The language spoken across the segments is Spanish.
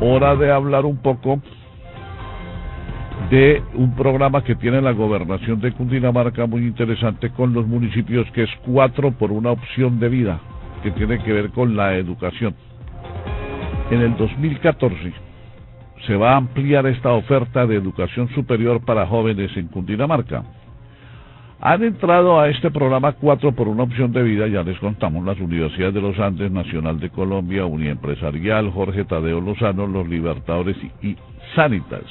hora de hablar un poco de un programa que tiene la gobernación de Cundinamarca muy interesante con los municipios que es cuatro por una opción de vida que tiene que ver con la educación. En el 2014 se va a ampliar esta oferta de educación superior para jóvenes en Cundinamarca. Han entrado a este programa cuatro por una opción de vida, ya les contamos, las Universidades de los Andes, Nacional de Colombia, Uniempresarial, Jorge Tadeo Lozano, Los Libertadores y Sanitas.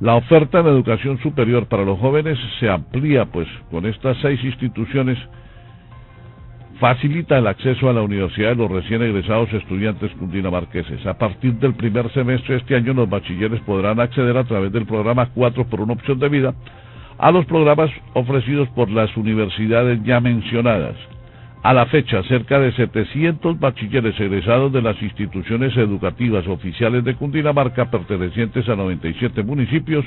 La oferta de educación superior para los jóvenes se amplía, pues con estas seis instituciones facilita el acceso a la universidad de los recién egresados estudiantes cundinamarqueses. A partir del primer semestre de este año, los bachilleres podrán acceder a través del programa 4 por una opción de vida a los programas ofrecidos por las universidades ya mencionadas. A la fecha, cerca de 700 bachilleres egresados de las instituciones educativas oficiales de Cundinamarca, pertenecientes a 97 municipios,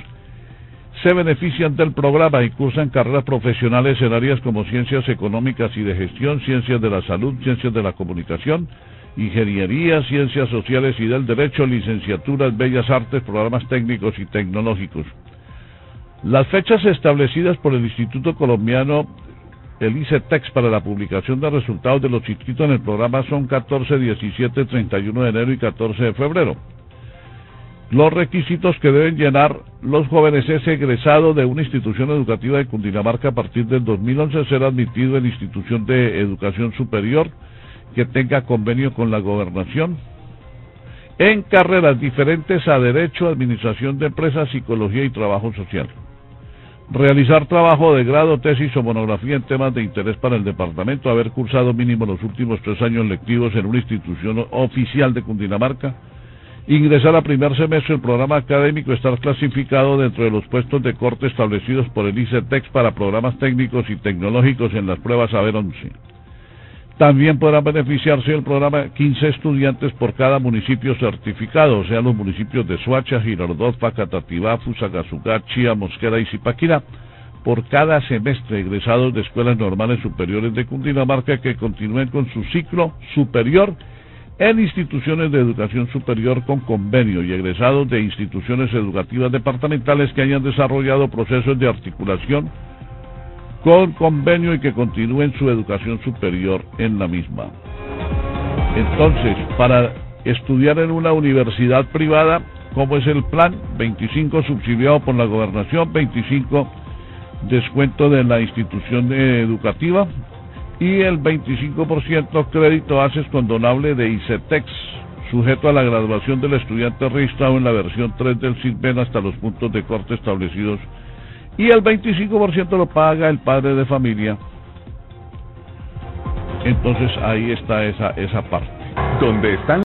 se benefician del programa y cursan carreras profesionales en áreas como ciencias económicas y de gestión, ciencias de la salud, ciencias de la comunicación, ingeniería, ciencias sociales y del derecho, licenciaturas, bellas artes, programas técnicos y tecnológicos. Las fechas establecidas por el Instituto Colombiano, el ICETEX, para la publicación de resultados de los inscritos en el programa son 14, 17, 31 de enero y 14 de febrero. Los requisitos que deben llenar los jóvenes es egresado de una institución educativa de Cundinamarca a partir del 2011, ser admitido en institución de educación superior que tenga convenio con la gobernación, en carreras diferentes a Derecho, Administración de Empresas, Psicología y Trabajo Social. Realizar trabajo de grado, tesis o monografía en temas de interés para el departamento, haber cursado mínimo los últimos tres años lectivos en una institución oficial de Cundinamarca, ingresar a primer semestre del programa académico, estar clasificado dentro de los puestos de corte establecidos por el ICETEX para programas técnicos y tecnológicos en las pruebas Saber 11 también podrán beneficiarse del programa 15 estudiantes por cada municipio certificado, o sea, los municipios de Suacha, Girardot, Facatativá, Fusagasugá, Chía, Mosquera y Zipaquirá, por cada semestre egresados de escuelas normales superiores de Cundinamarca que continúen con su ciclo superior en instituciones de educación superior con convenio y egresados de instituciones educativas departamentales que hayan desarrollado procesos de articulación con convenio y que continúen su educación superior en la misma. Entonces, para estudiar en una universidad privada, ¿cómo es el plan? 25 subsidiado por la gobernación, 25 descuento de la institución educativa y el 25% crédito haces condonable de ICETEX, sujeto a la graduación del estudiante registrado en la versión 3 del CISBEN hasta los puntos de corte establecidos y el 25% lo paga el padre de familia. Entonces ahí está esa, esa parte. ¿Dónde están